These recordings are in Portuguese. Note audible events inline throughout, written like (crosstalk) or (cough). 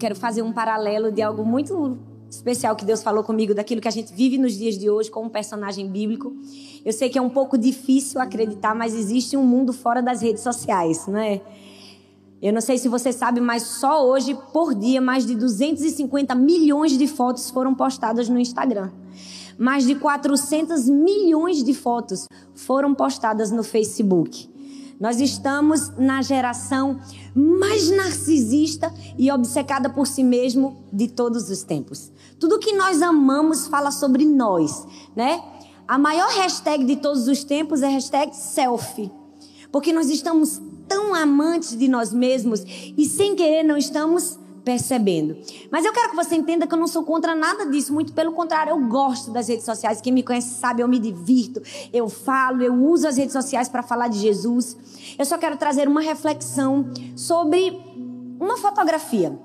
quero fazer um paralelo de algo muito especial que Deus falou comigo, daquilo que a gente vive nos dias de hoje com um personagem bíblico. Eu sei que é um pouco difícil acreditar, mas existe um mundo fora das redes sociais, não é? Eu não sei se você sabe, mas só hoje, por dia, mais de 250 milhões de fotos foram postadas no Instagram. Mais de 400 milhões de fotos foram postadas no Facebook. Nós estamos na geração mais narcisista e obcecada por si mesmo de todos os tempos. Tudo que nós amamos fala sobre nós, né? A maior hashtag de todos os tempos é hashtag selfie. Porque nós estamos tão amantes de nós mesmos e sem querer não estamos percebendo. Mas eu quero que você entenda que eu não sou contra nada disso, muito pelo contrário, eu gosto das redes sociais. Quem me conhece sabe, eu me divirto, eu falo, eu uso as redes sociais para falar de Jesus. Eu só quero trazer uma reflexão sobre uma fotografia.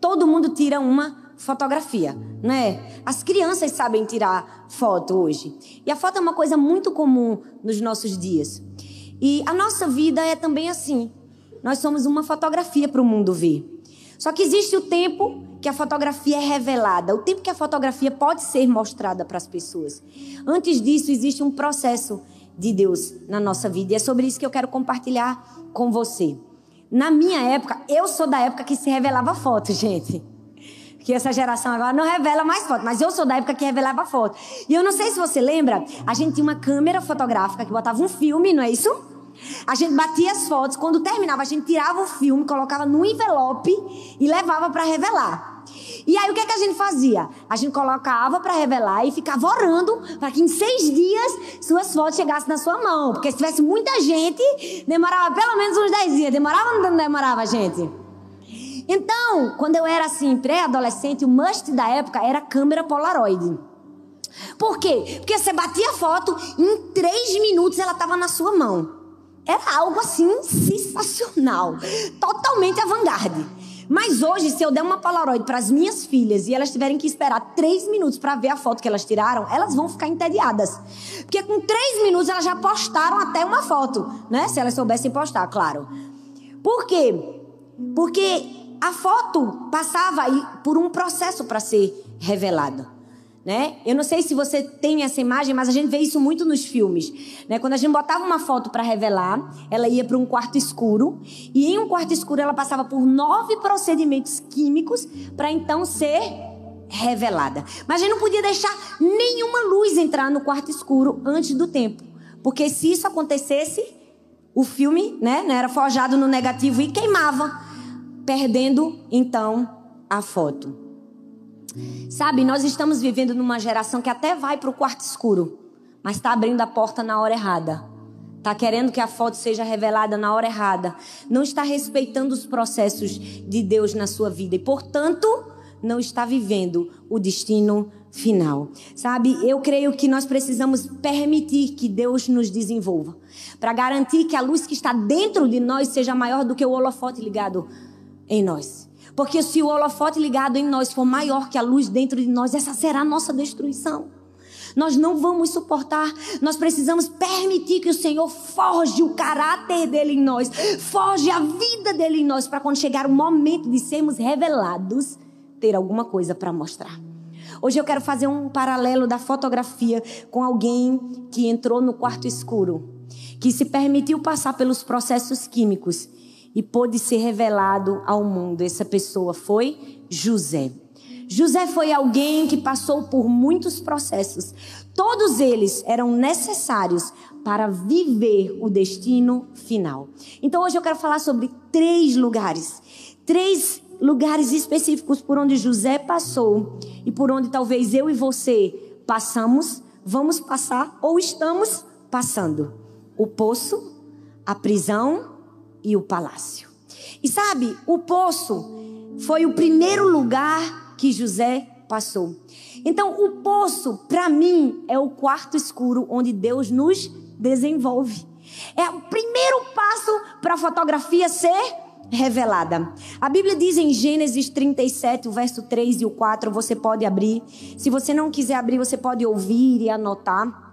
Todo mundo tira uma fotografia, né? As crianças sabem tirar foto hoje. E a foto é uma coisa muito comum nos nossos dias. E a nossa vida é também assim. Nós somos uma fotografia para o mundo ver. Só que existe o tempo que a fotografia é revelada, o tempo que a fotografia pode ser mostrada para as pessoas. Antes disso, existe um processo de Deus na nossa vida. E é sobre isso que eu quero compartilhar com você. Na minha época, eu sou da época que se revelava foto, gente. Que essa geração agora não revela mais foto, mas eu sou da época que revelava foto. E eu não sei se você lembra, a gente tinha uma câmera fotográfica que botava um filme, não é isso? A gente batia as fotos, quando terminava, a gente tirava o filme, colocava no envelope e levava para revelar. E aí o que, é que a gente fazia? A gente colocava para revelar e ficava orando para que em seis dias suas fotos chegassem na sua mão. Porque se tivesse muita gente, demorava pelo menos uns dez dias. Demorava ou não demorava, gente? Então, quando eu era assim, pré-adolescente, o must da época era câmera Polaroid. Por quê? Porque você batia a foto, em três minutos ela estava na sua mão. Era algo assim sensacional, totalmente avant-garde. Mas hoje, se eu der uma Polaroid para as minhas filhas e elas tiverem que esperar três minutos para ver a foto que elas tiraram, elas vão ficar entediadas. Porque com três minutos elas já postaram até uma foto, né? Se elas soubessem postar, claro. Por quê? Porque a foto passava por um processo para ser revelada. Né? Eu não sei se você tem essa imagem, mas a gente vê isso muito nos filmes. Né? Quando a gente botava uma foto para revelar, ela ia para um quarto escuro e em um quarto escuro ela passava por nove procedimentos químicos para então ser revelada. Mas a gente não podia deixar nenhuma luz entrar no quarto escuro antes do tempo, porque se isso acontecesse, o filme, né, era forjado no negativo e queimava, perdendo então a foto. Sabe, nós estamos vivendo numa geração que até vai para o quarto escuro, mas está abrindo a porta na hora errada. Está querendo que a foto seja revelada na hora errada. Não está respeitando os processos de Deus na sua vida e, portanto, não está vivendo o destino final. Sabe, eu creio que nós precisamos permitir que Deus nos desenvolva para garantir que a luz que está dentro de nós seja maior do que o holofote ligado em nós. Porque se o holofote ligado em nós for maior que a luz dentro de nós, essa será a nossa destruição. Nós não vamos suportar. Nós precisamos permitir que o Senhor forge o caráter dele em nós, forge a vida dele em nós, para quando chegar o momento de sermos revelados, ter alguma coisa para mostrar. Hoje eu quero fazer um paralelo da fotografia com alguém que entrou no quarto escuro, que se permitiu passar pelos processos químicos e pôde ser revelado ao mundo. Essa pessoa foi José. José foi alguém que passou por muitos processos. Todos eles eram necessários para viver o destino final. Então hoje eu quero falar sobre três lugares. Três lugares específicos por onde José passou e por onde talvez eu e você passamos, vamos passar ou estamos passando. O poço, a prisão e o palácio. E sabe, o poço foi o primeiro lugar que José passou. Então, o poço, para mim, é o quarto escuro onde Deus nos desenvolve. É o primeiro passo para a fotografia ser revelada. A Bíblia diz em Gênesis 37, o verso 3 e o 4, você pode abrir. Se você não quiser abrir, você pode ouvir e anotar.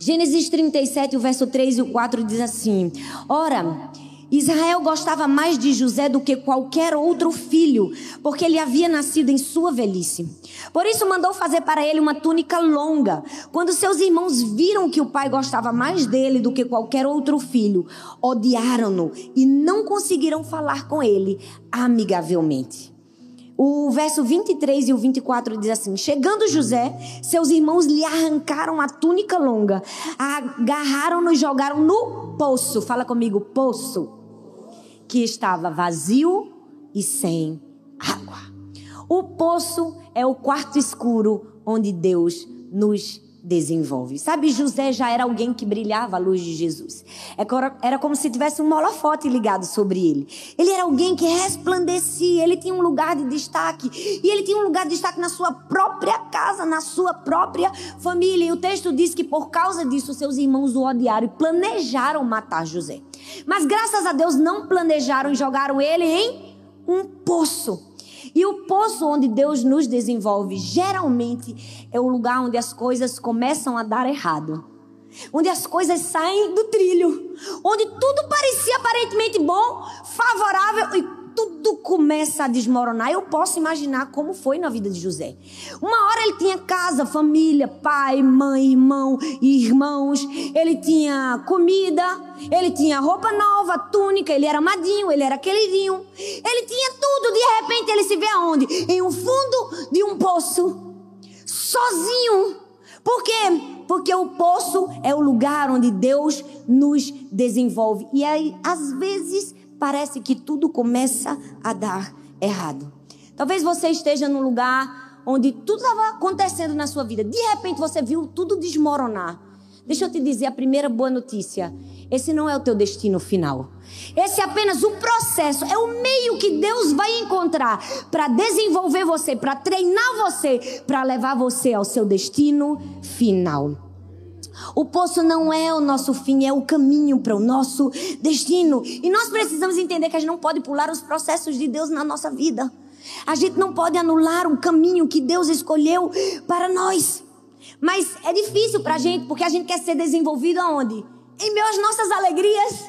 Gênesis 37, o verso 3 e o 4 diz assim: Ora, Israel gostava mais de José do que qualquer outro filho, porque ele havia nascido em sua velhice. Por isso mandou fazer para ele uma túnica longa. Quando seus irmãos viram que o pai gostava mais dele do que qualquer outro filho, odiaram-no e não conseguiram falar com ele amigavelmente. O verso 23 e o 24 diz assim: Chegando José, seus irmãos lhe arrancaram a túnica longa, agarraram-no e jogaram no poço. Fala comigo, poço. Que estava vazio e sem água. O poço é o quarto escuro onde Deus nos desenvolve. Sabe, José já era alguém que brilhava a luz de Jesus. É era como se tivesse um holofote ligado sobre ele. Ele era alguém que resplandecia, ele tinha um lugar de destaque. E ele tinha um lugar de destaque na sua própria casa, na sua própria família. E o texto diz que por causa disso, seus irmãos o odiaram e planejaram matar José. Mas graças a Deus não planejaram e jogaram ele em um poço. E o poço onde Deus nos desenvolve, geralmente, é o lugar onde as coisas começam a dar errado. Onde as coisas saem do trilho. Onde tudo parecia aparentemente bom, favorável e tudo começa a desmoronar. Eu posso imaginar como foi na vida de José. Uma hora ele tinha casa, família, pai, mãe, irmão irmãos. Ele tinha comida, ele tinha roupa nova, túnica, ele era amadinho, ele era queridinho. Ele tinha tudo. De repente ele se vê aonde? Em um fundo de um poço, sozinho. Por quê? Porque o poço é o lugar onde Deus nos desenvolve. E aí, às vezes, parece que tudo começa a dar errado. Talvez você esteja num lugar onde tudo estava acontecendo na sua vida. De repente você viu tudo desmoronar. Deixa eu te dizer a primeira boa notícia. Esse não é o teu destino final. Esse é apenas o processo, é o meio que Deus vai encontrar para desenvolver você, para treinar você, para levar você ao seu destino final. O poço não é o nosso fim, é o caminho para o nosso destino. E nós precisamos entender que a gente não pode pular os processos de Deus na nossa vida. A gente não pode anular um caminho que Deus escolheu para nós. Mas é difícil para a gente, porque a gente quer ser desenvolvido aonde? Em meio às nossas alegrias,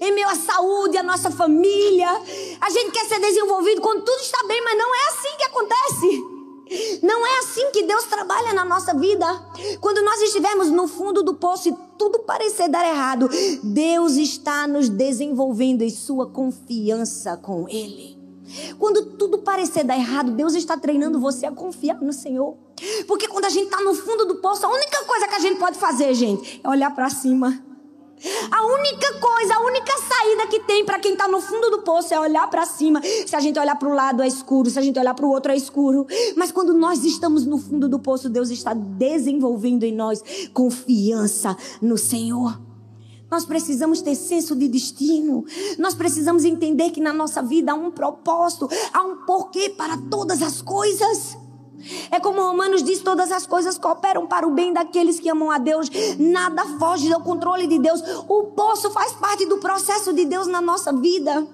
em meio à saúde, à nossa família. A gente quer ser desenvolvido quando tudo está bem, mas não é assim que acontece. Não é assim que Deus trabalha na nossa vida. Quando nós estivermos no fundo do poço e tudo parecer dar errado, Deus está nos desenvolvendo em sua confiança com Ele. Quando tudo parecer dar errado, Deus está treinando você a confiar no Senhor. Porque quando a gente está no fundo do poço, a única coisa que a gente pode fazer, gente, é olhar para cima a única coisa, a única saída que tem para quem está no fundo do poço é olhar para cima. Se a gente olhar para o lado é escuro, se a gente olhar para o outro é escuro. Mas quando nós estamos no fundo do poço, Deus está desenvolvendo em nós confiança no Senhor. Nós precisamos ter senso de destino. Nós precisamos entender que na nossa vida há um propósito, há um porquê para todas as coisas. É como Romanos diz: todas as coisas cooperam para o bem daqueles que amam a Deus. Nada foge do controle de Deus. O poço faz parte do processo de Deus na nossa vida.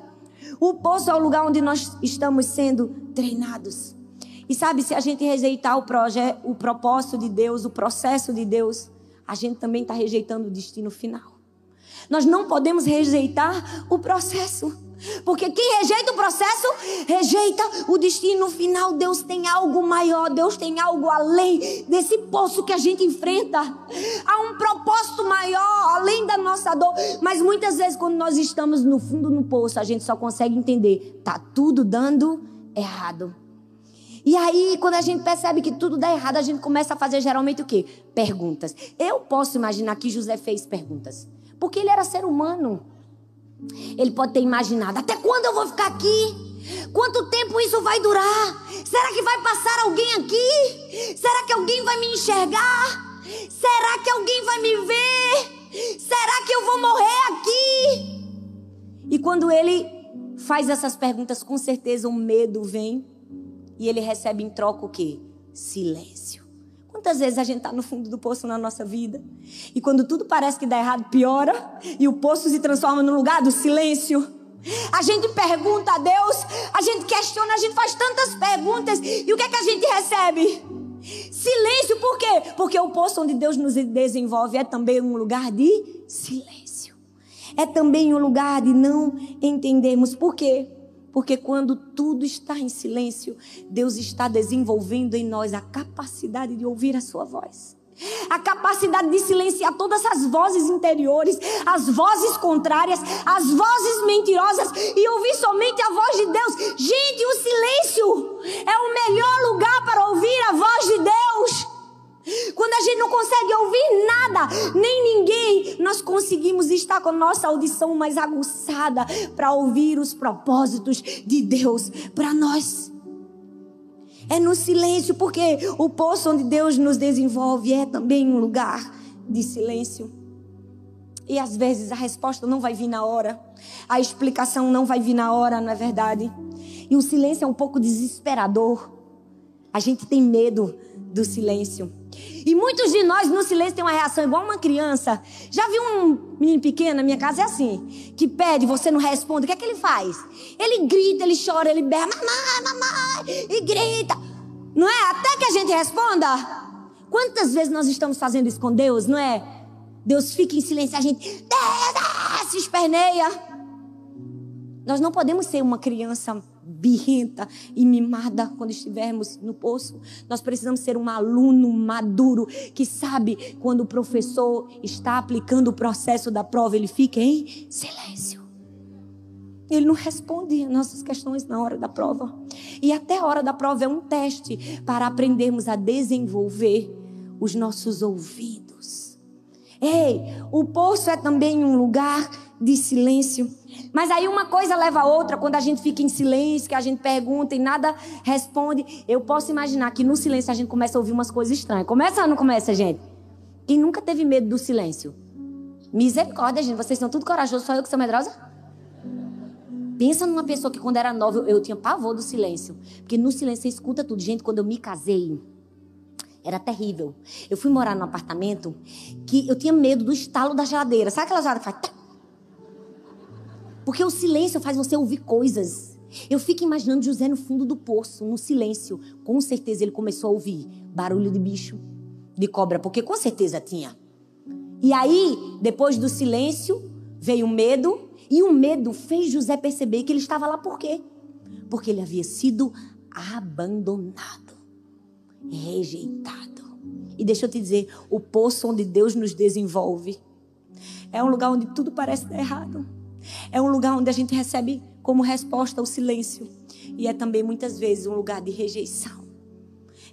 O poço é o lugar onde nós estamos sendo treinados. E sabe, se a gente rejeitar o, projeto, o propósito de Deus, o processo de Deus, a gente também está rejeitando o destino final. Nós não podemos rejeitar o processo. Porque quem rejeita o processo, rejeita o destino final. Deus tem algo maior, Deus tem algo além desse poço que a gente enfrenta. Há um propósito maior, além da nossa dor. Mas muitas vezes, quando nós estamos no fundo do poço, a gente só consegue entender: tá tudo dando errado. E aí, quando a gente percebe que tudo dá errado, a gente começa a fazer geralmente o quê? Perguntas. Eu posso imaginar que José fez perguntas. Porque ele era ser humano. Ele pode ter imaginado: até quando eu vou ficar aqui? Quanto tempo isso vai durar? Será que vai passar alguém aqui? Será que alguém vai me enxergar? Será que alguém vai me ver? Será que eu vou morrer aqui? E quando ele faz essas perguntas, com certeza o medo vem e ele recebe em troca o quê? Silêncio. Quantas vezes a gente está no fundo do poço na nossa vida? E quando tudo parece que dá errado, piora. E o poço se transforma no lugar do silêncio. A gente pergunta a Deus, a gente questiona, a gente faz tantas perguntas. E o que é que a gente recebe? Silêncio, por quê? Porque o poço onde Deus nos desenvolve é também um lugar de silêncio. é também um lugar de não entendermos. Por quê? Porque quando tudo está em silêncio, Deus está desenvolvendo em nós a capacidade de ouvir a sua voz. A capacidade de silenciar todas as vozes interiores, as vozes contrárias, as vozes mentirosas e ouvir somente a voz de Deus. Gente, o silêncio é o melhor lugar para ouvir a voz de Deus. Quando a gente não consegue ouvir nada, nem ninguém, nós conseguimos estar com a nossa audição mais aguçada para ouvir os propósitos de Deus para nós. É no silêncio, porque o poço onde Deus nos desenvolve é também um lugar de silêncio. E às vezes a resposta não vai vir na hora, a explicação não vai vir na hora, não é verdade? E o silêncio é um pouco desesperador. A gente tem medo do silêncio. E muitos de nós no silêncio tem uma reação igual uma criança. Já viu um menino pequeno na minha casa? É assim: que pede, você não responde. O que é que ele faz? Ele grita, ele chora, ele berra, mamãe, mamãe, e grita. Não é? Até que a gente responda. Quantas vezes nós estamos fazendo isso com Deus, não é? Deus fica em silêncio, a gente se esperneia. Nós não podemos ser uma criança birrenta e mimada quando estivermos no poço. Nós precisamos ser um aluno maduro que sabe quando o professor está aplicando o processo da prova, ele fica em silêncio. Ele não responde às nossas questões na hora da prova. E até a hora da prova é um teste para aprendermos a desenvolver os nossos ouvidos. Ei, o poço é também um lugar de silêncio. Mas aí uma coisa leva a outra, quando a gente fica em silêncio, que a gente pergunta e nada responde. Eu posso imaginar que no silêncio a gente começa a ouvir umas coisas estranhas. Começa ou não começa, gente? Quem nunca teve medo do silêncio? Misericórdia, gente. Vocês são tudo corajosos, só eu que sou medrosa? Pensa numa pessoa que quando era nova eu, eu tinha pavor do silêncio. Porque no silêncio você escuta tudo. Gente, quando eu me casei, era terrível. Eu fui morar num apartamento que eu tinha medo do estalo da geladeira. Sabe aquela geladeira que faz... Porque o silêncio faz você ouvir coisas. Eu fico imaginando José no fundo do poço, no silêncio. Com certeza ele começou a ouvir barulho de bicho, de cobra, porque com certeza tinha. E aí, depois do silêncio, veio o medo, e o medo fez José perceber que ele estava lá por quê? Porque ele havia sido abandonado, rejeitado. E deixa eu te dizer, o poço onde Deus nos desenvolve é um lugar onde tudo parece dar errado. É um lugar onde a gente recebe como resposta o silêncio. E é também muitas vezes um lugar de rejeição.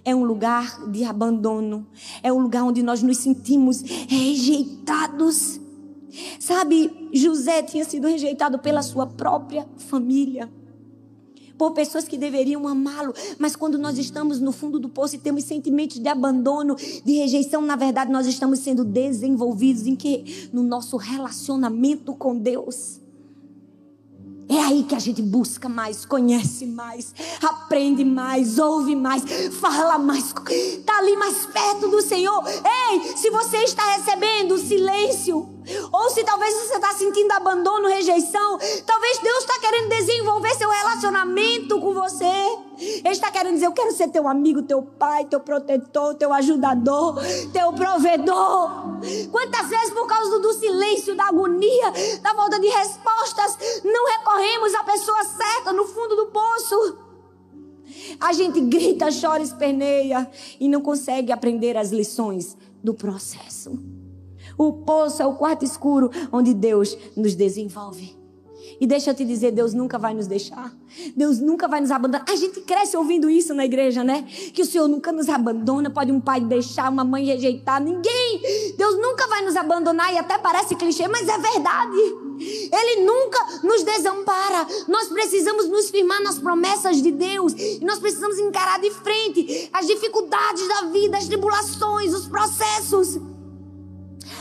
É um lugar de abandono. É um lugar onde nós nos sentimos rejeitados. Sabe, José tinha sido rejeitado pela sua própria família. Por pessoas que deveriam amá-lo, mas quando nós estamos no fundo do poço e temos sentimentos de abandono, de rejeição, na verdade nós estamos sendo desenvolvidos em que? No nosso relacionamento com Deus. É aí que a gente busca mais, conhece mais, aprende mais, ouve mais, fala mais, está ali mais perto do Senhor. Ei, se você está recebendo silêncio, ou se talvez você está sentindo abandono, rejeição, talvez Deus está querendo desenvolver seu relacionamento com você. Ele está querendo dizer: Eu quero ser teu amigo, teu pai, teu protetor, teu ajudador, teu provedor. Quantas vezes, por causa do silêncio, da agonia, da falta de respostas, não recorremos à pessoa certa no fundo do poço? A gente grita, chora, esperneia e não consegue aprender as lições do processo. O poço é o quarto escuro onde Deus nos desenvolve. E deixa eu te dizer, Deus nunca vai nos deixar. Deus nunca vai nos abandonar. A gente cresce ouvindo isso na igreja, né? Que o Senhor nunca nos abandona. Pode um pai deixar, uma mãe rejeitar. Ninguém. Deus nunca vai nos abandonar. E até parece clichê, mas é verdade. Ele nunca nos desampara. Nós precisamos nos firmar nas promessas de Deus. E nós precisamos encarar de frente as dificuldades da vida, as tribulações, os processos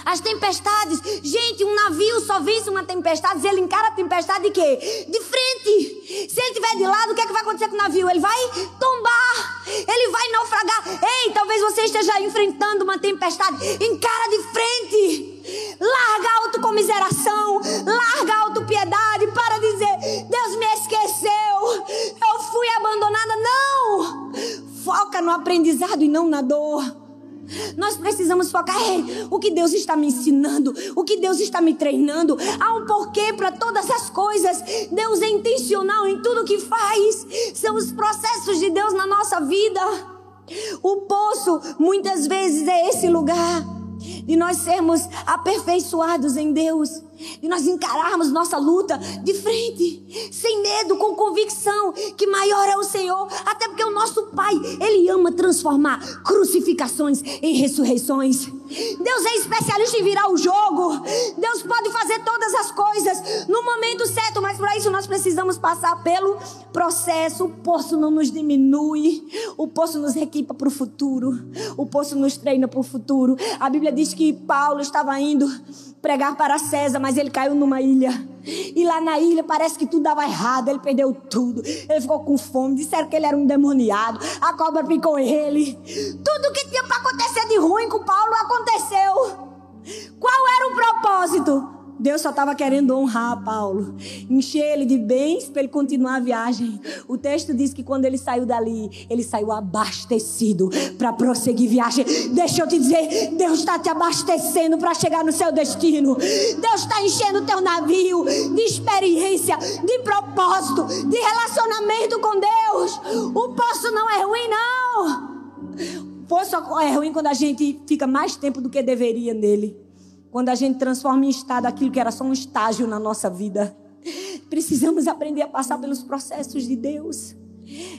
as tempestades. Gente, um navio só vence uma tempestade ele encara a tempestade de quê? De frente. Se ele estiver de lado, o que, é que vai acontecer com o navio? Ele vai tombar. Ele vai naufragar. Ei, talvez você esteja enfrentando uma tempestade. Encara de frente. Larga a autocomiseração. Larga a autopiedade. Para dizer, Deus me esqueceu. Eu fui abandonada. Não. Foca no aprendizado e não na dor. Nós precisamos focar Ei, o que Deus está me ensinando, o que Deus está me treinando. Há um porquê para todas as coisas. Deus é intencional em tudo que faz. São os processos de Deus na nossa vida. O poço muitas vezes é esse lugar de nós sermos aperfeiçoados em Deus e nós encararmos nossa luta de frente, sem medo, com convicção que maior é o Senhor, até porque o nosso Pai, Ele ama transformar crucificações em ressurreições. Deus é especialista em virar o jogo. Deus pode fazer todas as coisas no momento certo, mas para isso nós precisamos passar pelo processo. O poço não nos diminui, o poço nos equipa para o futuro, o poço nos treina para o futuro. A Bíblia diz que Paulo estava indo pregar para César, mas ele caiu numa ilha. E lá na ilha parece que tudo dava errado, ele perdeu tudo. Ele ficou com fome, disseram que ele era um endemoniado. A cobra picou ele. Tudo que tinha para acontecer de ruim com Paulo aconteceu. Qual era o propósito? Deus só estava querendo honrar Paulo, encher ele de bens para ele continuar a viagem. O texto diz que quando ele saiu dali, ele saiu abastecido para prosseguir viagem. Deixa eu te dizer, Deus está te abastecendo para chegar no seu destino. Deus está enchendo o teu navio de experiência, de propósito, de relacionamento com Deus. O poço não é ruim, não. O poço é ruim quando a gente fica mais tempo do que deveria nele. Quando a gente transforma em estado aquilo que era só um estágio na nossa vida. Precisamos aprender a passar pelos processos de Deus.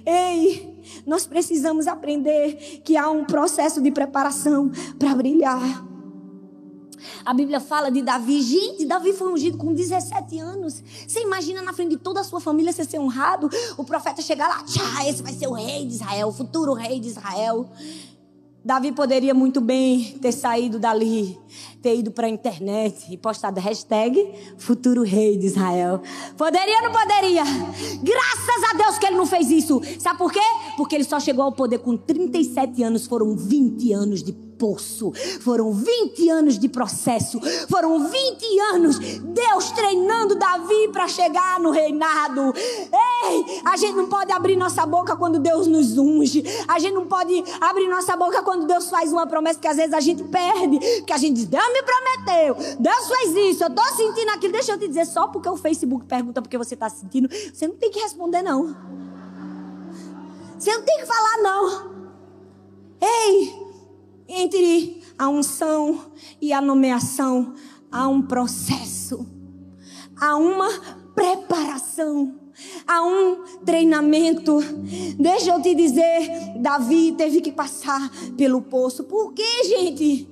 Ei, nós precisamos aprender que há um processo de preparação para brilhar. A Bíblia fala de Davi. Gente, Davi foi ungido com 17 anos. Você imagina na frente de toda a sua família você ser honrado? O profeta chegar lá, tchá, esse vai ser o rei de Israel, o futuro rei de Israel. Davi poderia muito bem ter saído dali, ter ido para a internet e postado hashtag futuro rei de Israel. Poderia ou não poderia? Graças a Deus que ele não fez isso. Sabe por quê? Porque ele só chegou ao poder com 37 anos, foram 20 anos de poço. Foram 20 anos de processo. Foram 20 anos Deus treinando Davi para chegar no reinado. Ei, a gente não pode abrir nossa boca quando Deus nos unge. A gente não pode abrir nossa boca quando Deus faz uma promessa que às vezes a gente perde. Que a gente diz, Deus me prometeu. Deus fez isso. Eu estou sentindo aquilo. Deixa eu te dizer, só porque o Facebook pergunta porque você está sentindo, você não tem que responder, não. Você não tem que falar, não. Ei, entre a unção e a nomeação há um processo, há uma preparação, há um treinamento. Deixa eu te dizer, Davi teve que passar pelo poço. Por quê, gente?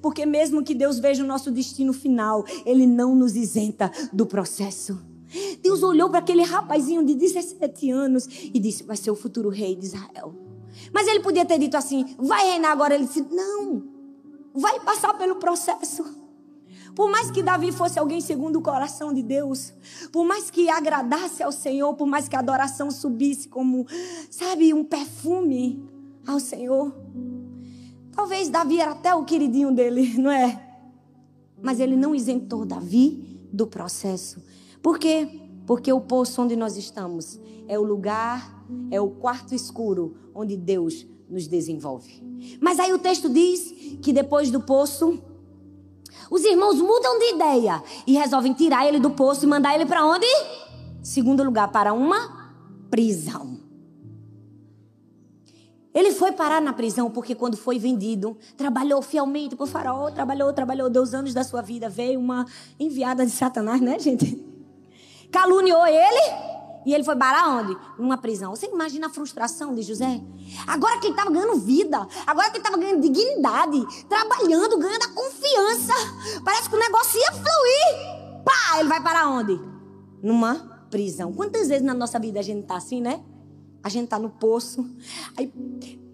Porque mesmo que Deus veja o nosso destino final, Ele não nos isenta do processo. Deus olhou para aquele rapazinho de 17 anos e disse: Vai ser o futuro rei de Israel. Mas ele podia ter dito assim: vai reinar agora. Ele disse: não, vai passar pelo processo. Por mais que Davi fosse alguém segundo o coração de Deus, por mais que agradasse ao Senhor, por mais que a adoração subisse como, sabe, um perfume ao Senhor. Talvez Davi era até o queridinho dele, (laughs) não é? Mas ele não isentou Davi do processo. Por quê? Porque o poço onde nós estamos é o lugar, é o quarto escuro onde Deus nos desenvolve. Mas aí o texto diz que depois do poço, os irmãos mudam de ideia e resolvem tirar ele do poço e mandar ele para onde? Segundo lugar, para uma prisão. Ele foi parar na prisão porque quando foi vendido, trabalhou fielmente o faraó, trabalhou, trabalhou, deu os anos da sua vida, veio uma enviada de Satanás, né, gente? Caluniou ele e ele foi parar onde? Numa prisão. Você imagina a frustração de José? Agora que ele estava ganhando vida, agora que ele estava ganhando dignidade, trabalhando, ganhando a confiança. Parece que o negócio ia fluir. Pá, ele vai para onde? Numa prisão. Quantas vezes na nossa vida a gente está assim, né? A gente está no poço. Aí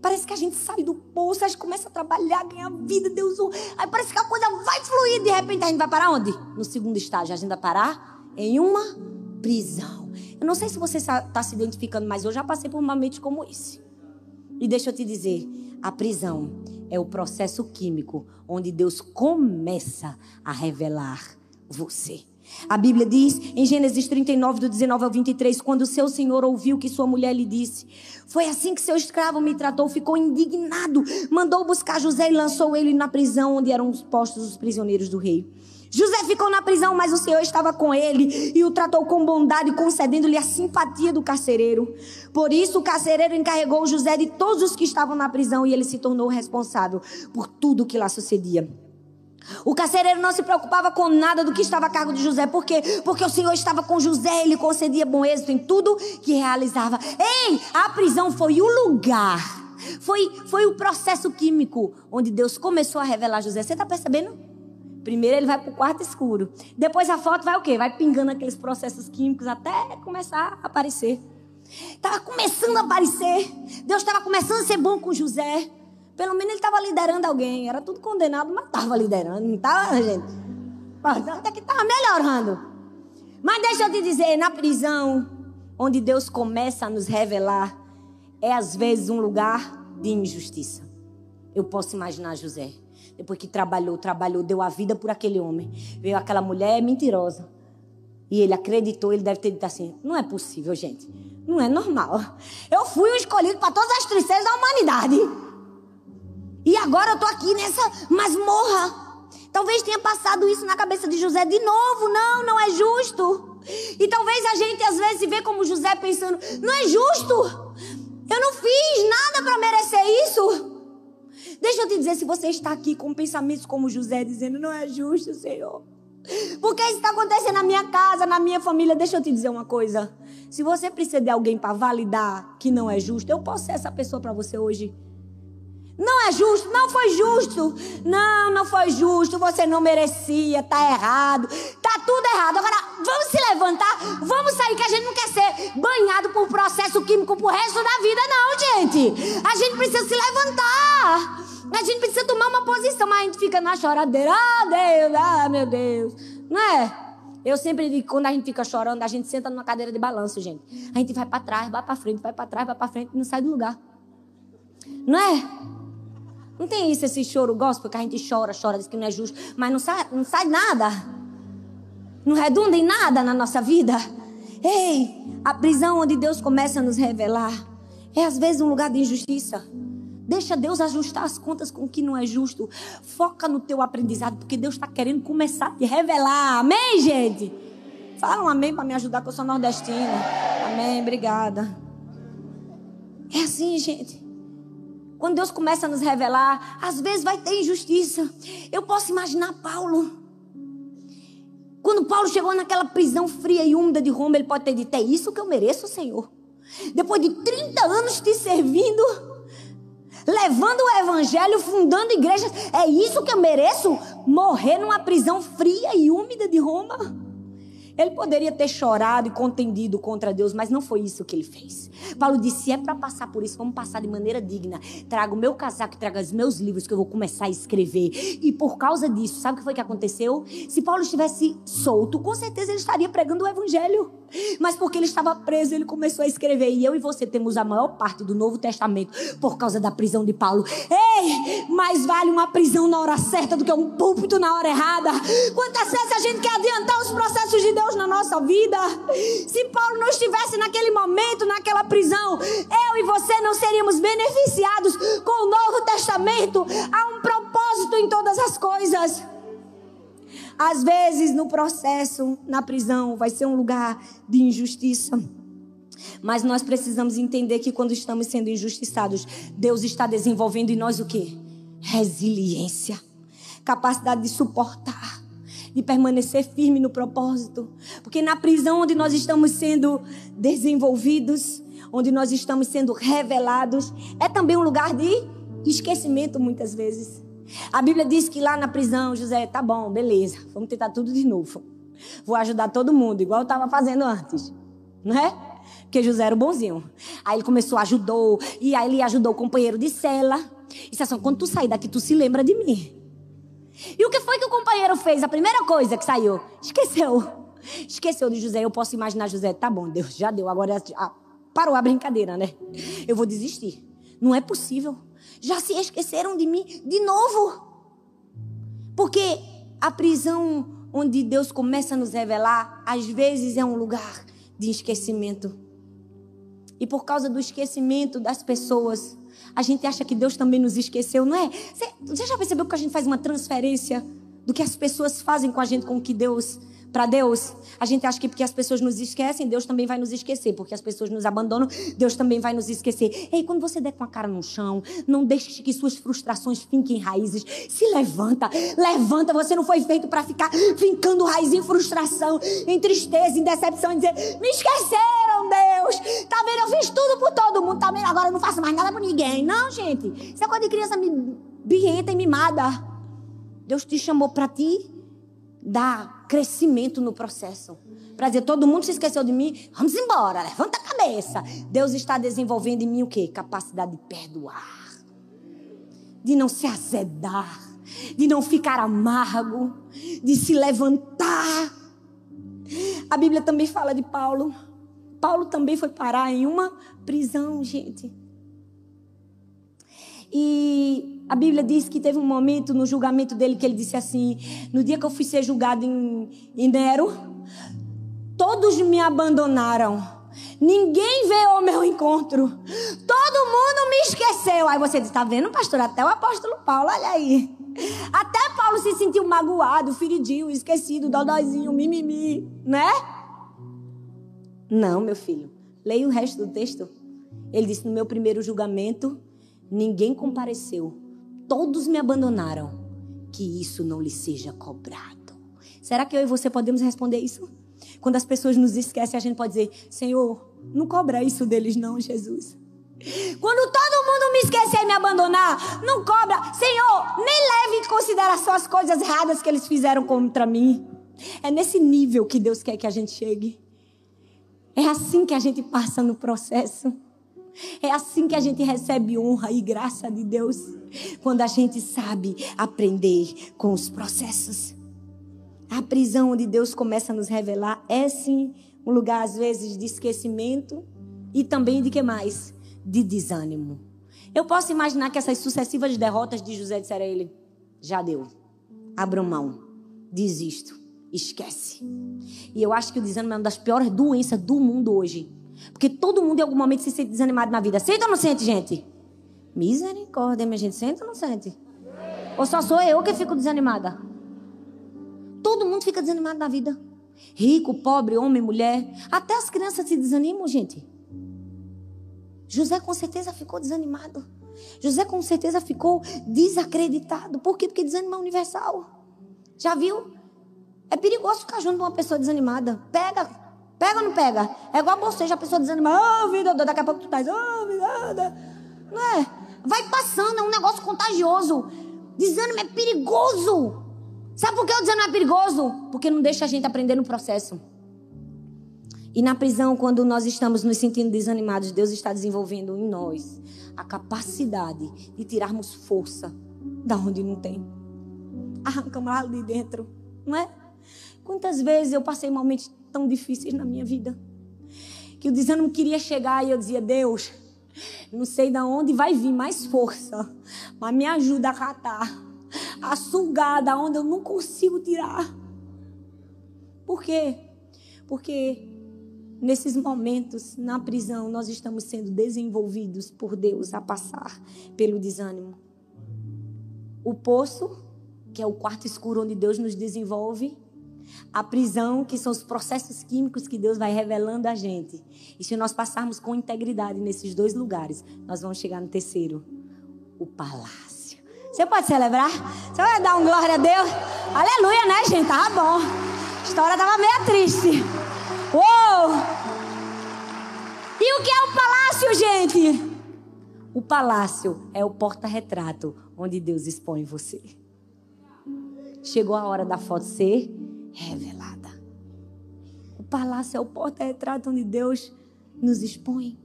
parece que a gente sai do poço, a gente começa a trabalhar, ganhar vida, Deus. Aí parece que a coisa vai fluir. De repente a gente vai para onde? No segundo estágio, a gente vai parar em uma prisão. Eu não sei se você está se identificando, mas eu já passei por um momento como esse. E deixa eu te dizer, a prisão é o processo químico onde Deus começa a revelar você. A Bíblia diz em Gênesis 39, do 19 ao 23, quando o seu senhor ouviu que sua mulher lhe disse: Foi assim que seu escravo me tratou, ficou indignado, mandou buscar José e lançou ele na prisão onde eram postos os prisioneiros do rei. José ficou na prisão, mas o Senhor estava com ele e o tratou com bondade, concedendo-lhe a simpatia do carcereiro. Por isso, o carcereiro encarregou José de todos os que estavam na prisão e ele se tornou responsável por tudo que lá sucedia. O carcereiro não se preocupava com nada do que estava a cargo de José. Por quê? Porque o Senhor estava com José, ele concedia bom êxito em tudo que realizava. Ei, a prisão foi o lugar, foi, foi o processo químico onde Deus começou a revelar José. Você está percebendo? Primeiro ele vai para o quarto escuro. Depois a foto vai o quê? Vai pingando aqueles processos químicos até começar a aparecer. Estava começando a aparecer. Deus estava começando a ser bom com José. Pelo menos ele estava liderando alguém. Era tudo condenado, mas estava liderando. Não estava, gente? Até que estava melhorando. Mas deixa eu te dizer, na prisão, onde Deus começa a nos revelar, é às vezes um lugar de injustiça. Eu posso imaginar José. Depois que trabalhou, trabalhou, deu a vida por aquele homem. Veio aquela mulher mentirosa. E ele acreditou, ele deve ter dito assim: não é possível, gente. Não é normal. Eu fui o escolhido para todas as tristezas da humanidade. E agora eu tô aqui nessa masmorra. Talvez tenha passado isso na cabeça de José de novo. Não, não é justo. E talvez a gente às vezes vê como José pensando: não é justo. Eu não fiz nada para merecer isso. Deixa eu te dizer, se você está aqui com pensamentos como José, dizendo, não é justo, Senhor. Porque isso está acontecendo na minha casa, na minha família. Deixa eu te dizer uma coisa. Se você precisa de alguém para validar que não é justo, eu posso ser essa pessoa para você hoje. Não é justo, não foi justo. Não, não foi justo. Você não merecia, tá errado. Tá tudo errado. Agora, vamos se levantar, vamos sair, que a gente não quer ser banhado por processo químico pro resto da vida, não, gente. A gente precisa se levantar. A gente precisa tomar uma posição, mas a gente fica na choradeira. Ah, Deus, ah, meu Deus. Não é? Eu sempre digo que quando a gente fica chorando, a gente senta numa cadeira de balanço, gente. A gente vai para trás, vai para frente, vai para trás, vai para frente e não sai do lugar. Não é? Não tem isso, esse choro gospel que a gente chora, chora, diz que não é justo, mas não sai, não sai nada. Não redunda em nada na nossa vida. Ei, a prisão onde Deus começa a nos revelar é às vezes um lugar de injustiça. Deixa Deus ajustar as contas com o que não é justo. Foca no teu aprendizado, porque Deus está querendo começar a te revelar. Amém, gente? Fala um amém para me ajudar, que eu sou nordestina. Amém, obrigada. É assim, gente. Quando Deus começa a nos revelar, às vezes vai ter injustiça. Eu posso imaginar Paulo. Quando Paulo chegou naquela prisão fria e úmida de Roma, ele pode ter dito: É isso que eu mereço, Senhor. Depois de 30 anos te servindo, levando o evangelho, fundando igrejas. É isso que eu mereço? Morrer numa prisão fria e úmida de Roma? Ele poderia ter chorado e contendido contra Deus, mas não foi isso que ele fez. Paulo disse: é para passar por isso, vamos passar de maneira digna. Traga o meu casaco, traga os meus livros que eu vou começar a escrever. E por causa disso, sabe o que foi que aconteceu? Se Paulo estivesse solto, com certeza ele estaria pregando o evangelho. Mas porque ele estava preso, ele começou a escrever. E eu e você temos a maior parte do Novo Testamento por causa da prisão de Paulo. Ei, mais vale uma prisão na hora certa do que um púlpito na hora errada. Quantas vezes a gente quer adiantar os processos de Deus na nossa vida? Se Paulo não estivesse naquele momento, naquela prisão, eu e você não seríamos beneficiados com o Novo Testamento. Há um propósito em todas as coisas. Às vezes, no processo, na prisão, vai ser um lugar de injustiça. Mas nós precisamos entender que quando estamos sendo injustiçados, Deus está desenvolvendo em nós o quê? Resiliência, capacidade de suportar, de permanecer firme no propósito. Porque na prisão onde nós estamos sendo desenvolvidos, onde nós estamos sendo revelados, é também um lugar de esquecimento muitas vezes. A Bíblia diz que lá na prisão, José, tá bom, beleza, vamos tentar tudo de novo. Vou ajudar todo mundo, igual eu estava fazendo antes. Não é? Porque José era o bonzinho. Aí ele começou, ajudou, e aí ele ajudou o companheiro de cela. E disse assim, quando tu sair daqui, tu se lembra de mim. E o que foi que o companheiro fez? A primeira coisa que saiu, esqueceu. Esqueceu de José. Eu posso imaginar José, tá bom, Deus já deu, agora ah, parou a brincadeira, né? Eu vou desistir. Não é possível já se esqueceram de mim de novo. Porque a prisão onde Deus começa a nos revelar, às vezes é um lugar de esquecimento. E por causa do esquecimento das pessoas, a gente acha que Deus também nos esqueceu, não é? Você, já percebeu que a gente faz uma transferência do que as pessoas fazem com a gente com o que Deus para Deus, a gente acha que porque as pessoas nos esquecem, Deus também vai nos esquecer. Porque as pessoas nos abandonam, Deus também vai nos esquecer. Ei, quando você der com a cara no chão, não deixe que suas frustrações finquem raízes. Se levanta, levanta. Você não foi feito para ficar fincando raiz em frustração, em tristeza, em decepção, em dizer: me esqueceram, Deus. Tá vendo? Eu fiz tudo por todo mundo. Tá vendo? Agora eu não faço mais nada por ninguém. Não, gente. Isso é coisa de criança birrenta e mimada. Deus te chamou para ti dar crescimento no processo. Para dizer, todo mundo se esqueceu de mim, vamos embora, levanta a cabeça. Deus está desenvolvendo em mim o quê? Capacidade de perdoar, de não se azedar, de não ficar amargo, de se levantar. A Bíblia também fala de Paulo. Paulo também foi parar em uma prisão, gente. E a Bíblia diz que teve um momento no julgamento dele que ele disse assim: No dia que eu fui ser julgado em, em Nero, todos me abandonaram. Ninguém veio ao meu encontro. Todo mundo me esqueceu. Aí você diz: Tá vendo, pastor? Até o apóstolo Paulo, olha aí. Até Paulo se sentiu magoado, feridinho, esquecido, dodózinho, mimimi, né? Não, meu filho. Leia o resto do texto. Ele disse: No meu primeiro julgamento ninguém compareceu, todos me abandonaram, que isso não lhe seja cobrado. Será que eu e você podemos responder isso? Quando as pessoas nos esquecem, a gente pode dizer: Senhor, não cobra isso deles, não, Jesus. Quando todo mundo me esquecer e me abandonar, não cobra. Senhor, nem leve em consideração as coisas erradas que eles fizeram contra mim. É nesse nível que Deus quer que a gente chegue. É assim que a gente passa no processo. É assim que a gente recebe honra e graça de Deus. Quando a gente sabe aprender com os processos. A prisão onde Deus começa a nos revelar é sim um lugar, às vezes, de esquecimento e também de que mais? De desânimo. Eu posso imaginar que essas sucessivas derrotas de José disseram a ele: já deu, abra mão, desisto, esquece. E eu acho que o desânimo é uma das piores doenças do mundo hoje. Porque todo mundo em algum momento se sente desanimado na vida. Sente ou não sente, gente? Misericórdia, minha gente. Sente ou não sente? Ou só sou eu que fico desanimada? Todo mundo fica desanimado na vida. Rico, pobre, homem, mulher. Até as crianças se desanimam, gente. José com certeza ficou desanimado. José com certeza ficou desacreditado. Por quê? Porque desânimo é universal. Já viu? É perigoso ficar junto com uma pessoa desanimada. Pega, Pega ou não pega? É igual você, já a pessoa dizendo, oh, vida, daqui a pouco tu tá, oh, vida, não é? Vai passando, é um negócio contagioso. Desânimo é perigoso. Sabe por que o desânimo é perigoso? Porque não deixa a gente aprender no processo. E na prisão, quando nós estamos nos sentindo desanimados, Deus está desenvolvendo em nós a capacidade de tirarmos força da onde não tem. Arrancamos lá de dentro, não é? Quantas vezes eu passei momentos tão difíceis na minha vida. Que o desânimo queria chegar e eu dizia: Deus, não sei de onde vai vir mais força, mas me ajuda a catar, a sugar da onde eu não consigo tirar. Por quê? Porque nesses momentos, na prisão, nós estamos sendo desenvolvidos por Deus a passar pelo desânimo. O poço, que é o quarto escuro onde Deus nos desenvolve, a prisão, que são os processos químicos que Deus vai revelando a gente. E se nós passarmos com integridade nesses dois lugares, nós vamos chegar no terceiro, o palácio. Você pode celebrar? Você vai dar um glória a Deus? Aleluia, né, gente? Tá bom. A história tava meio triste. Uou! E o que é o palácio, gente? O palácio é o porta-retrato onde Deus expõe você. Chegou a hora da foto ser revelada. O palácio é o porta-retrato onde Deus nos expõe.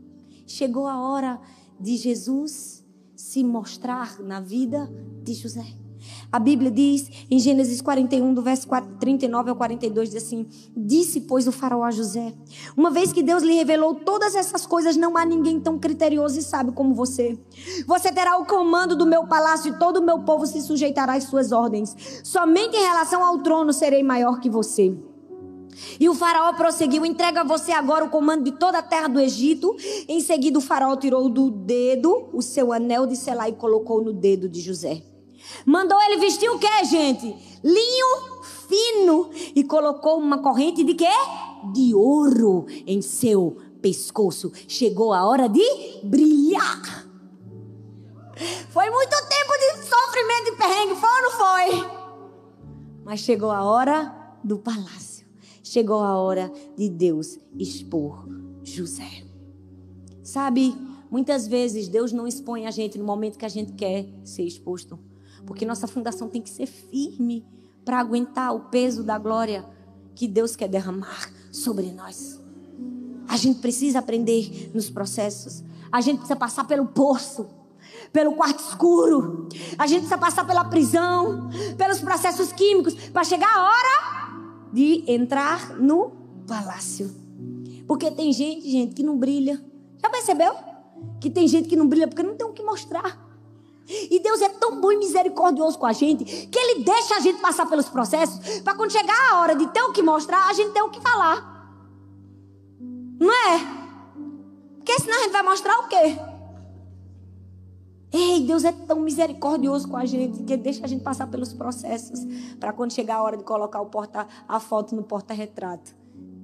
Chegou a hora de Jesus se mostrar na vida de José. A Bíblia diz em Gênesis 41, do verso 39 ao 42, diz assim: Disse, pois, o faraó a José: Uma vez que Deus lhe revelou todas essas coisas, não há ninguém tão criterioso e sábio como você. Você terá o comando do meu palácio e todo o meu povo se sujeitará às suas ordens. Somente em relação ao trono serei maior que você. E o faraó prosseguiu: entrega a você agora o comando de toda a terra do Egito. Em seguida, o faraó tirou do dedo o seu anel de selar e colocou no dedo de José. Mandou ele vestir o que, gente? Linho fino. E colocou uma corrente de quê? De ouro em seu pescoço. Chegou a hora de brilhar. Foi muito tempo de sofrimento e perrengue, foi ou não foi? Mas chegou a hora do palácio. Chegou a hora de Deus expor José. Sabe, muitas vezes Deus não expõe a gente no momento que a gente quer ser exposto. Porque nossa fundação tem que ser firme para aguentar o peso da glória que Deus quer derramar sobre nós. A gente precisa aprender nos processos. A gente precisa passar pelo poço, pelo quarto escuro. A gente precisa passar pela prisão, pelos processos químicos, para chegar a hora de entrar no palácio. Porque tem gente, gente, que não brilha. Já percebeu? Que tem gente que não brilha porque não tem o que mostrar. E Deus é tão bom e misericordioso com a gente que Ele deixa a gente passar pelos processos para quando chegar a hora de ter o que mostrar, a gente ter o que falar. Não é? Porque senão a gente vai mostrar o quê? Ei, Deus é tão misericordioso com a gente que deixa a gente passar pelos processos para quando chegar a hora de colocar o porta, a foto no porta-retrato.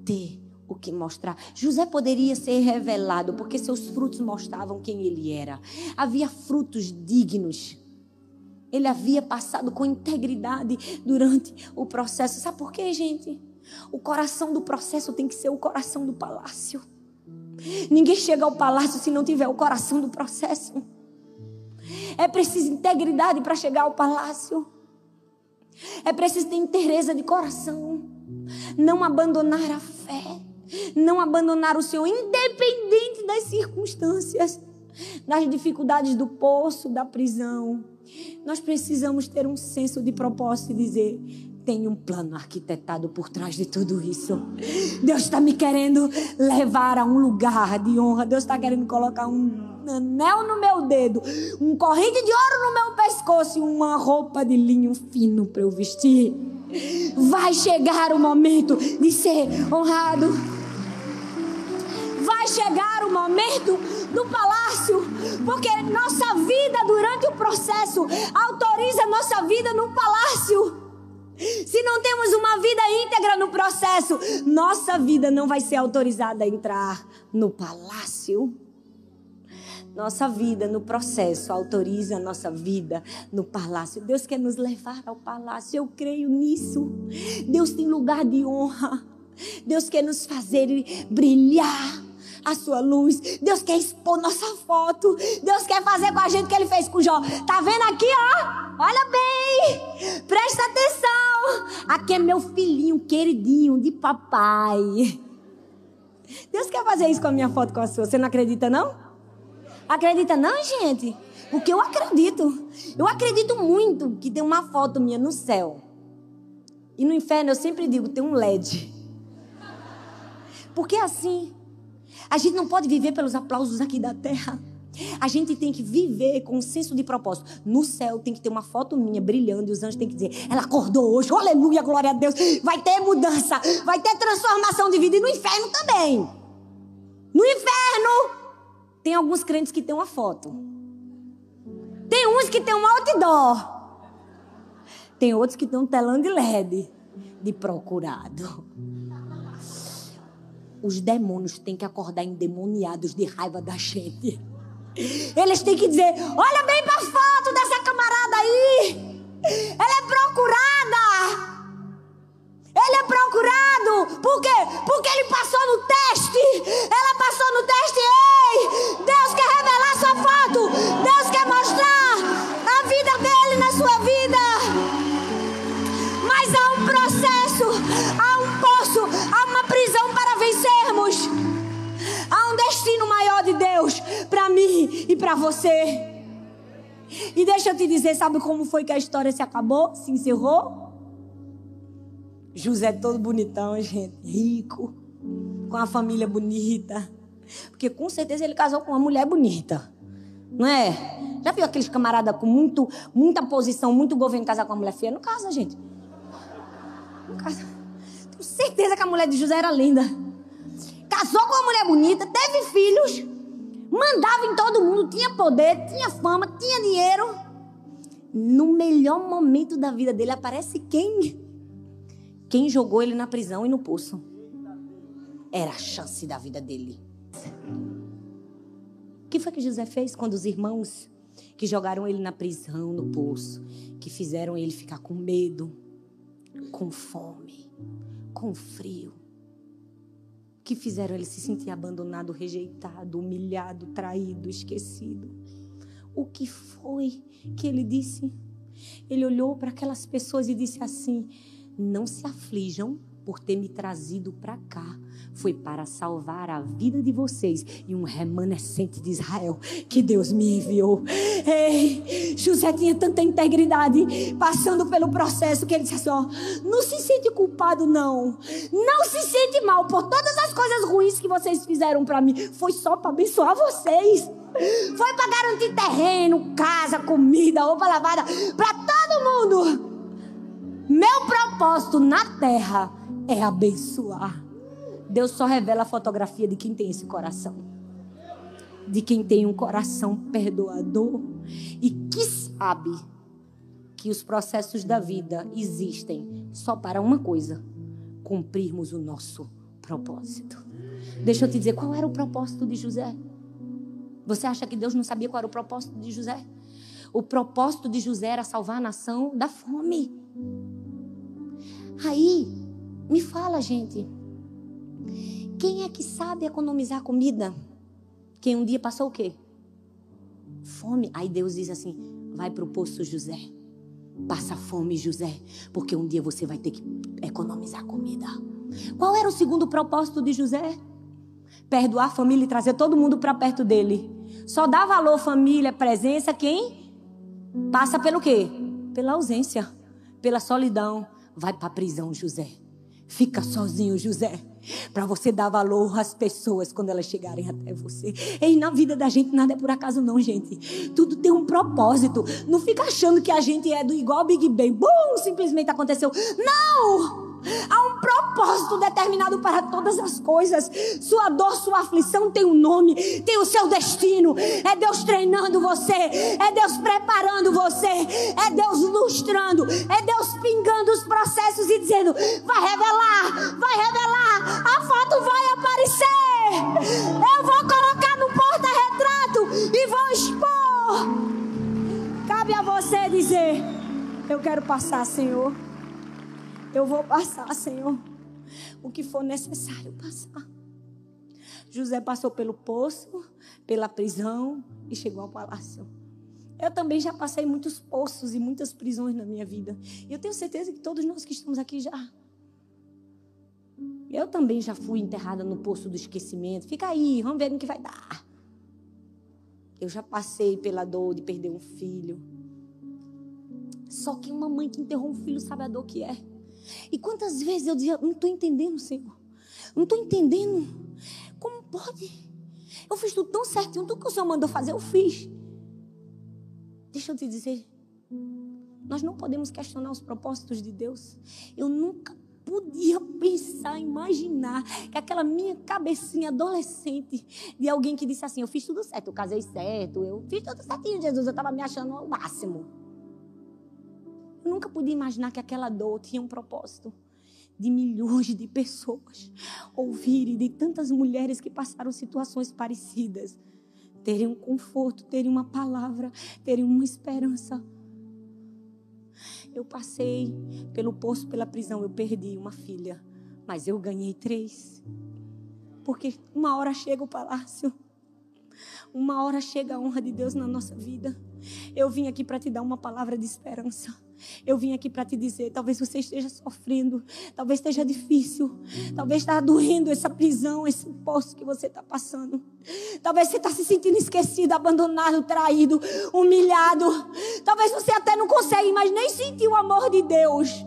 Ter o que mostrar. José poderia ser revelado porque seus frutos mostravam quem ele era. Havia frutos dignos. Ele havia passado com integridade durante o processo. Sabe por quê, gente? O coração do processo tem que ser o coração do palácio. Ninguém chega ao palácio se não tiver o coração do processo. É preciso integridade para chegar ao palácio. É preciso ter inteireza de coração. Não abandonar a fé não abandonar o Senhor, independente das circunstâncias, das dificuldades do poço, da prisão. Nós precisamos ter um senso de propósito e dizer: tem um plano arquitetado por trás de tudo isso. Deus está me querendo levar a um lugar de honra. Deus está querendo colocar um anel no meu dedo, um corrente de ouro no meu pescoço e uma roupa de linho fino para eu vestir. Vai chegar o momento de ser honrado vai chegar o momento do palácio, porque nossa vida durante o processo autoriza nossa vida no palácio. Se não temos uma vida íntegra no processo, nossa vida não vai ser autorizada a entrar no palácio. Nossa vida no processo autoriza a nossa vida no palácio. Deus quer nos levar ao palácio. Eu creio nisso. Deus tem lugar de honra. Deus quer nos fazer brilhar a sua luz. Deus quer expor nossa foto. Deus quer fazer com a gente o que ele fez com Jó. Tá vendo aqui, ó? Olha bem. Presta atenção. Aqui é meu filhinho queridinho de papai. Deus quer fazer isso com a minha foto com a sua. Você não acredita, não? Acredita, não, gente? Porque eu acredito. Eu acredito muito que tem uma foto minha no céu. E no inferno eu sempre digo, tem um LED. Porque assim, a gente não pode viver pelos aplausos aqui da terra. A gente tem que viver com um senso de propósito. No céu tem que ter uma foto minha brilhando e os anjos têm que dizer: ela acordou hoje, aleluia, glória a Deus. Vai ter mudança, vai ter transformação de vida. E no inferno também. No inferno, tem alguns crentes que têm uma foto. Tem uns que têm um outdoor. Tem outros que têm um telão de LED de procurado os demônios têm que acordar endemoniados de raiva da gente. Eles têm que dizer: olha bem para a foto dessa camarada aí. Ela é procurada. Você. E deixa eu te dizer, sabe como foi que a história se acabou? Se encerrou? José todo bonitão, gente, rico, com a família bonita. Porque com certeza ele casou com uma mulher bonita. Não é? Já viu aqueles camaradas com muito, muita posição, muito governo casar com uma mulher feia? Não casa, gente. Não casa. Tenho certeza que a mulher de José era linda. Casou com uma mulher bonita, teve filhos, mandava em todo mundo, tinha poder, tinha fama, tinha dinheiro. No melhor momento da vida dele aparece quem? Quem jogou ele na prisão e no poço. Era a chance da vida dele. O que foi que José fez quando os irmãos que jogaram ele na prisão, no poço, que fizeram ele ficar com medo, com fome, com frio, que fizeram ele se sentir abandonado, rejeitado, humilhado, traído, esquecido? O que foi que ele disse? Ele olhou para aquelas pessoas e disse assim: Não se aflijam por ter me trazido para cá foi para salvar a vida de vocês e um remanescente de Israel que Deus me enviou. Ei, José tinha tanta integridade passando pelo processo que ele disse assim: ó, não se sente culpado, não. Não se sente mal por todas as coisas ruins que vocês fizeram para mim. Foi só para abençoar vocês. Foi para garantir terreno, casa, comida, roupa lavada para todo mundo. Meu propósito na terra é abençoar. Deus só revela a fotografia de quem tem esse coração. De quem tem um coração perdoador e que sabe que os processos da vida existem só para uma coisa: cumprirmos o nosso propósito. Deixa eu te dizer qual era o propósito de José. Você acha que Deus não sabia qual era o propósito de José? O propósito de José era salvar a nação da fome. Aí, me fala, gente. Quem é que sabe economizar comida? Quem um dia passou o quê? Fome. Aí Deus diz assim: vai para o poço José. Passa fome, José, porque um dia você vai ter que economizar comida. Qual era o segundo propósito de José? Perdoar a família e trazer todo mundo para perto dele. Só dá valor família, presença quem passa pelo quê? Pela ausência, pela solidão. Vai para a prisão, José. Fica sozinho, José. Para você dar valor às pessoas quando elas chegarem até você. E na vida da gente nada é por acaso, não, gente. Tudo tem um propósito. Não fica achando que a gente é do igual Big Bang. Bum, simplesmente aconteceu. Não! Há um propósito determinado para todas as coisas. Sua dor, sua aflição tem um nome, tem o seu destino. É Deus treinando você, é Deus preparando você, é Deus lustrando, é Deus pingando os processos e dizendo: vai revelar, vai revelar, a foto vai aparecer. Eu vou colocar no porta-retrato e vou expor. Cabe a você dizer: Eu quero passar, Senhor. Eu vou passar, Senhor, o que for necessário passar. José passou pelo poço, pela prisão e chegou ao palácio. Eu também já passei muitos poços e muitas prisões na minha vida. E eu tenho certeza que todos nós que estamos aqui já. Eu também já fui enterrada no poço do esquecimento. Fica aí, vamos ver no que vai dar. Eu já passei pela dor de perder um filho. Só que uma mãe que enterrou um filho sabe a dor que é. E quantas vezes eu dizia, não estou entendendo, Senhor. Não estou entendendo. Como pode? Eu fiz tudo tão certinho, tudo que o Senhor mandou fazer, eu fiz. Deixa eu te dizer, nós não podemos questionar os propósitos de Deus. Eu nunca podia pensar, imaginar que aquela minha cabecinha adolescente de alguém que disse assim: Eu fiz tudo certo, eu casei certo, eu fiz tudo certinho, Jesus, eu estava me achando o máximo. Nunca podia imaginar que aquela dor tinha um propósito de milhões de pessoas ouvirem, de tantas mulheres que passaram situações parecidas, terem um conforto, terem uma palavra, terem uma esperança. Eu passei pelo poço, pela prisão, eu perdi uma filha, mas eu ganhei três. Porque uma hora chega o palácio, Uma hora chega a honra de Deus na nossa vida. Eu vim aqui para te dar uma palavra de esperança. Eu vim aqui para te dizer, talvez você esteja sofrendo, talvez esteja difícil, talvez está doendo essa prisão, esse poço que você está passando. Talvez você está se sentindo esquecido, abandonado, traído, humilhado. Talvez você até não consegue mais nem sentir o amor de Deus.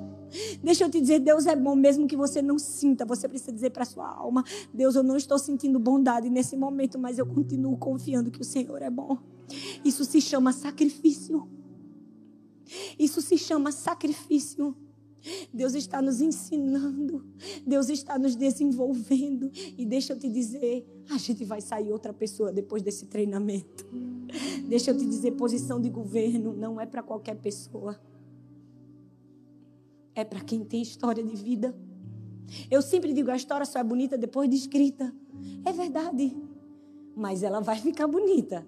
Deixa eu te dizer, Deus é bom, mesmo que você não sinta. Você precisa dizer para sua alma: Deus, eu não estou sentindo bondade nesse momento, mas eu continuo confiando que o Senhor é bom. Isso se chama sacrifício. Isso se chama sacrifício. Deus está nos ensinando, Deus está nos desenvolvendo. E deixa eu te dizer, a gente vai sair outra pessoa depois desse treinamento. Deixa eu te dizer, posição de governo não é para qualquer pessoa é para quem tem história de vida. Eu sempre digo, a história só é bonita depois de escrita. É verdade. Mas ela vai ficar bonita.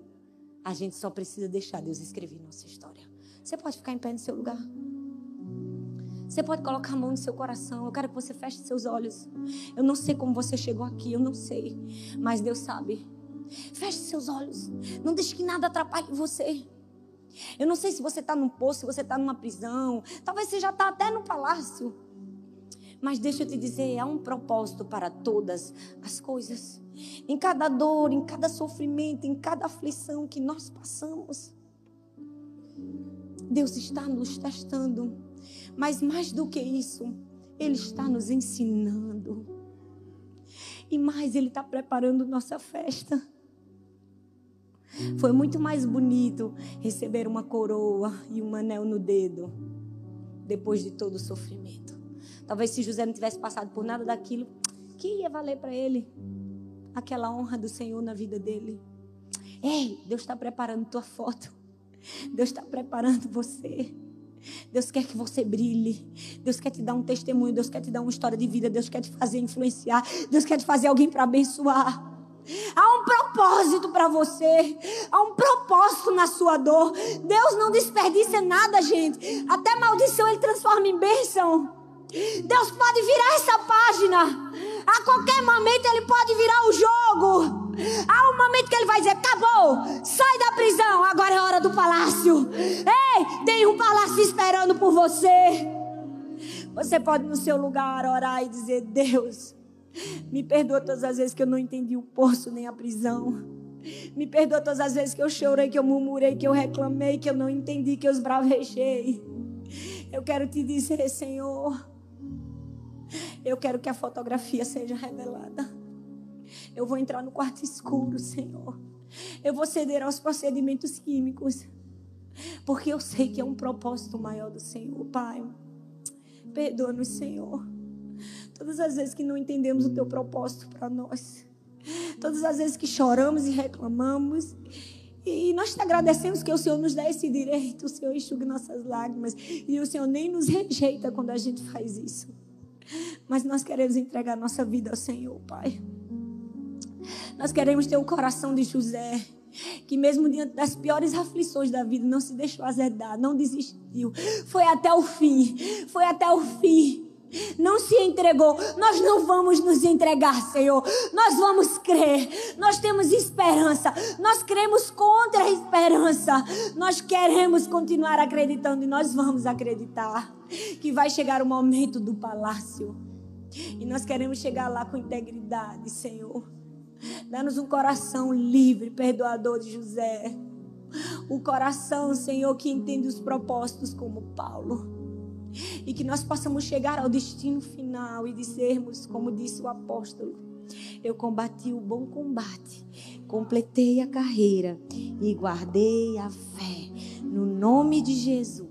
A gente só precisa deixar Deus escrever nossa história. Você pode ficar em pé no seu lugar. Você pode colocar a mão no seu coração. Eu quero que você feche seus olhos. Eu não sei como você chegou aqui, eu não sei. Mas Deus sabe. Feche seus olhos. Não deixe que nada atrapalhe você. Eu não sei se você está num poço, se você está numa prisão, talvez você já está até no palácio. Mas deixa eu te dizer, há um propósito para todas as coisas. Em cada dor, em cada sofrimento, em cada aflição que nós passamos. Deus está nos testando. Mas mais do que isso, Ele está nos ensinando. E mais, Ele está preparando nossa festa. Foi muito mais bonito receber uma coroa e um anel no dedo depois de todo o sofrimento. Talvez se José não tivesse passado por nada daquilo, que ia valer para ele aquela honra do Senhor na vida dele. Ei, Deus está preparando tua foto. Deus está preparando você. Deus quer que você brilhe. Deus quer te dar um testemunho. Deus quer te dar uma história de vida. Deus quer te fazer influenciar. Deus quer te fazer alguém para abençoar. Há um propósito para você. Há um propósito na sua dor. Deus não desperdiça nada, gente. Até maldição ele transforma em bênção. Deus pode virar essa página. A qualquer momento ele pode virar o jogo. Há um momento que ele vai dizer: acabou, sai da prisão, agora é hora do palácio. Ei, tem um palácio esperando por você. Você pode no seu lugar orar e dizer: Deus, me perdoa todas as vezes que eu não entendi o poço nem a prisão. Me perdoa todas as vezes que eu chorei, que eu murmurei, que eu reclamei, que eu não entendi, que eu esbravejei. Eu quero te dizer, Senhor, eu quero que a fotografia seja revelada. Eu vou entrar no quarto escuro, Senhor. Eu vou ceder aos procedimentos químicos. Porque eu sei que é um propósito maior do Senhor, Pai. Perdoa-nos, Senhor. Todas as vezes que não entendemos o teu propósito para nós. Todas as vezes que choramos e reclamamos. E nós te agradecemos que o Senhor nos dá esse direito, o Senhor enxuga nossas lágrimas. E o Senhor nem nos rejeita quando a gente faz isso. Mas nós queremos entregar nossa vida ao Senhor, Pai. Nós queremos ter o coração de José, que mesmo diante das piores aflições da vida, não se deixou azedar, não desistiu. Foi até o fim, foi até o fim não se entregou. Nós não vamos nos entregar, Senhor. Nós vamos crer. Nós temos esperança. Nós cremos contra a esperança. Nós queremos continuar acreditando e nós vamos acreditar que vai chegar o momento do palácio. E nós queremos chegar lá com integridade, Senhor. Dá-nos um coração livre, perdoador de José. O coração, Senhor, que entende os propósitos como Paulo e que nós possamos chegar ao destino final e dizermos, como disse o apóstolo: Eu combati o bom combate, completei a carreira e guardei a fé. No nome de Jesus.